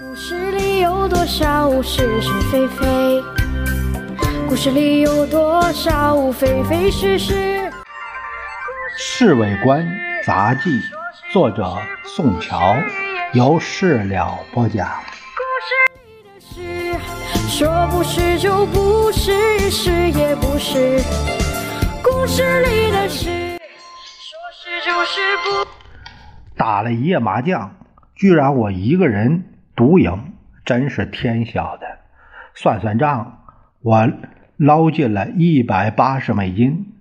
故事里有多少是是非非？故事里有多少非非是是？《侍卫官杂记》作者宋乔，由事了播讲。故事里的事，说不是就不是，是也不是。故事里的事，说是就是不。打了一夜麻将，居然我一个人独赢，真是天晓得。算算账，我。捞进了一百八十美金，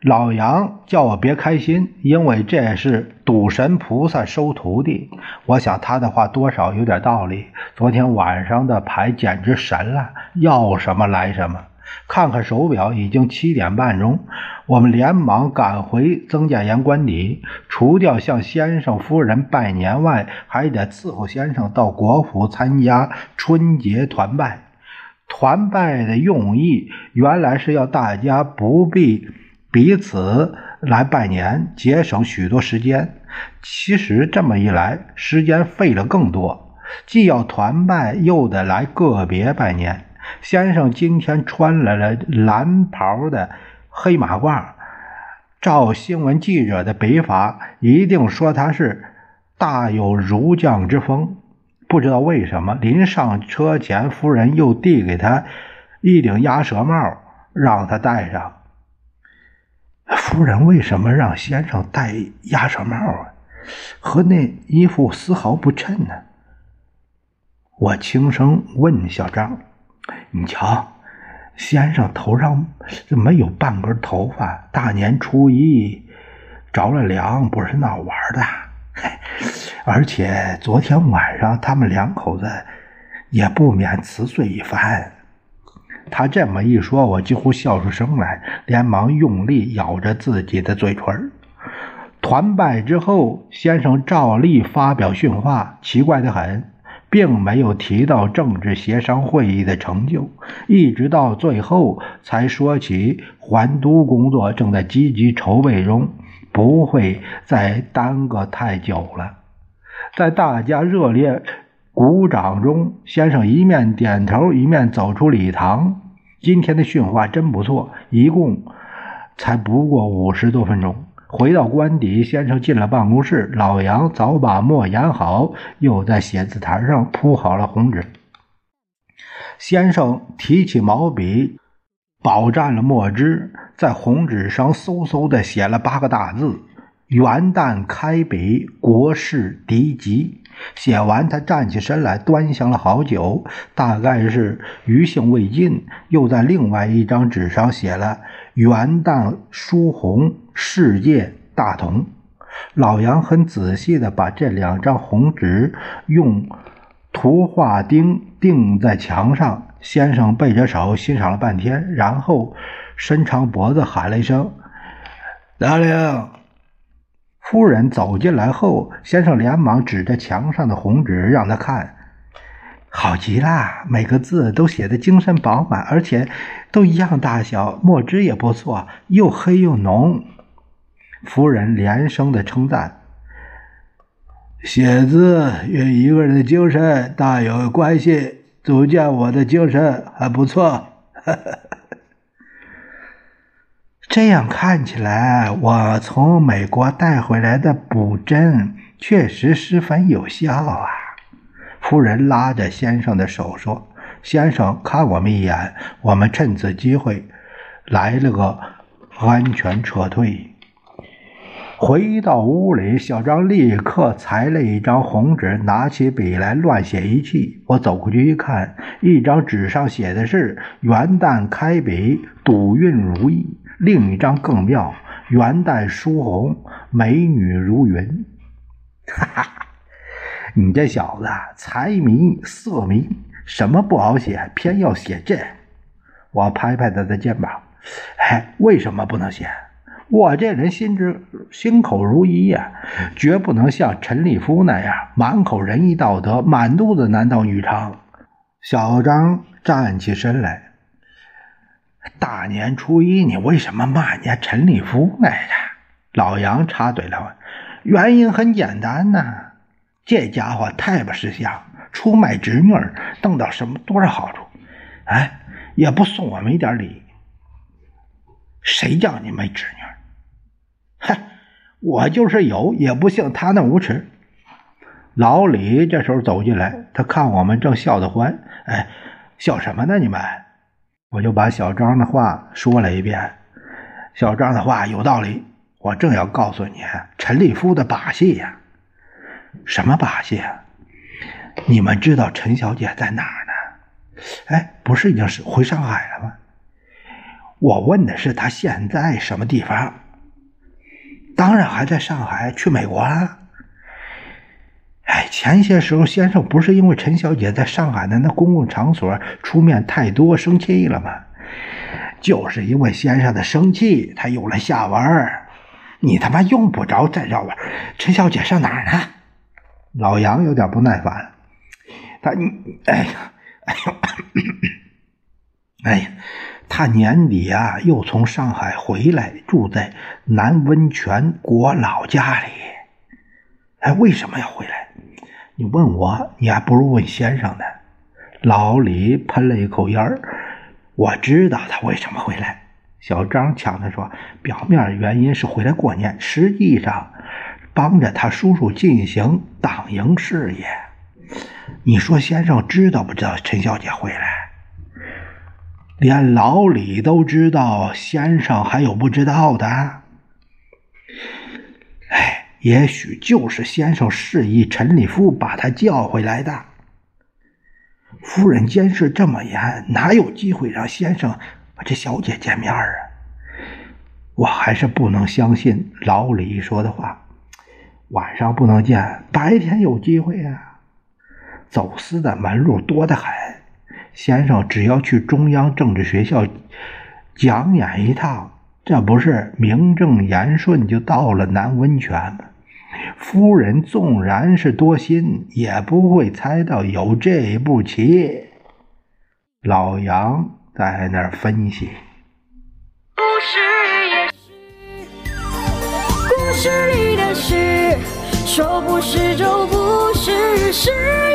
老杨叫我别开心，因为这是赌神菩萨收徒弟。我想他的话多少有点道理。昨天晚上的牌简直神了，要什么来什么。看看手表，已经七点半钟。我们连忙赶回曾家岩官邸，除掉向先生夫人拜年外，还得伺候先生到国府参加春节团拜。团拜的用意原来是要大家不必彼此来拜年，节省许多时间。其实这么一来，时间费了更多，既要团拜，又得来个别拜年。先生今天穿来了蓝袍的黑马褂，照新闻记者的笔法，一定说他是大有儒将之风。不知道为什么，临上车前，夫人又递给他一顶鸭舌帽，让他戴上。夫人为什么让先生戴鸭舌帽啊？和那衣服丝毫不衬呢。我轻声问小张：“你瞧，先生头上怎么有半根头发？大年初一着了凉，不是闹玩的。”而且昨天晚上他们两口子也不免辞岁一番。他这么一说，我几乎笑出声来，连忙用力咬着自己的嘴唇。团拜之后，先生照例发表训话，奇怪的很，并没有提到政治协商会议的成就，一直到最后才说起还都工作正在积极筹备中。不会再耽搁太久了。在大家热烈鼓掌中，先生一面点头，一面走出礼堂。今天的训话真不错，一共才不过五十多分钟。回到官邸，先生进了办公室，老杨早把墨研好，又在写字台上铺好了红纸。先生提起毛笔。饱蘸了墨汁，在红纸上嗖嗖的写了八个大字：“元旦开笔，国事敌吉。”写完，他站起身来，端详了好久，大概是余兴未尽，又在另外一张纸上写了“元旦书红，世界大同”。老杨很仔细的把这两张红纸用图画钉钉在墙上。先生背着手欣赏了半天，然后伸长脖子喊了一声：“大令！”夫人走进来后，先生连忙指着墙上的红纸让他看：“好极了，每个字都写得精神饱满，而且都一样大小，墨汁也不错，又黑又浓。”夫人连声的称赞：“写字与一个人的精神大有关系。”足见我的精神还不错。哈哈这样看起来，我从美国带回来的补针确实十分有效啊！夫人拉着先生的手说：“先生，看我们一眼，我们趁此机会来了个安全撤退。”回到屋里，小张立刻裁了一张红纸，拿起笔来乱写一气。我走过去一看，一张纸上写的是“元旦开笔，赌运如意”；另一张更妙，“元旦书红，美女如云”。哈哈，你这小子财迷色迷，什么不好写，偏要写这？我拍拍他的肩膀，哎，为什么不能写？我这人心直心口如一呀，绝不能像陈立夫那样满口仁义道德，满肚子男盗女娼。小张站起身来，大年初一你为什么骂人家陈立夫来着？老杨插嘴了，原因很简单呐，这家伙太不识相，出卖侄女儿，等到什么多少好处？哎，也不送我们一点礼。谁叫你没侄女？嗨，我就是有，也不像他那无耻。老李这时候走进来，他看我们正笑得欢，哎，笑什么呢？你们？我就把小张的话说了一遍。小张的话有道理，我正要告诉你陈立夫的把戏呀。什么把戏？你们知道陈小姐在哪儿呢？哎，不是已经是回上海了吗？我问的是她现在什么地方？当然还在上海，去美国了。哎，前些时候先生不是因为陈小姐在上海的那公共场所出面太多生气了吗？就是因为先生的生气，他有了下文你他妈用不着再绕弯。陈小姐上哪儿呢？老杨有点不耐烦，他，哎呀，哎呦，哎呀，他年底啊又从上海回来，住在南温泉国老家里。哎，为什么要回来？你问我，你还不如问先生呢。老李喷了一口烟儿，我知道他为什么回来。小张抢着说，表面原因是回来过年，实际上。帮着他叔叔进行党营事业，你说先生知道不知道陈小姐回来？连老李都知道，先生还有不知道的？也许就是先生示意陈立夫把他叫回来的。夫人监视这么严，哪有机会让先生和这小姐见面啊？我还是不能相信老李说的话。晚上不能见，白天有机会啊！走私的门路多得很。先生只要去中央政治学校讲演一趟，这不是名正言顺就到了南温泉吗？夫人纵然是多心，也不会猜到有这一步棋。老杨在那儿分析。故事也是，故事里的事。说不是就不是，是也不是。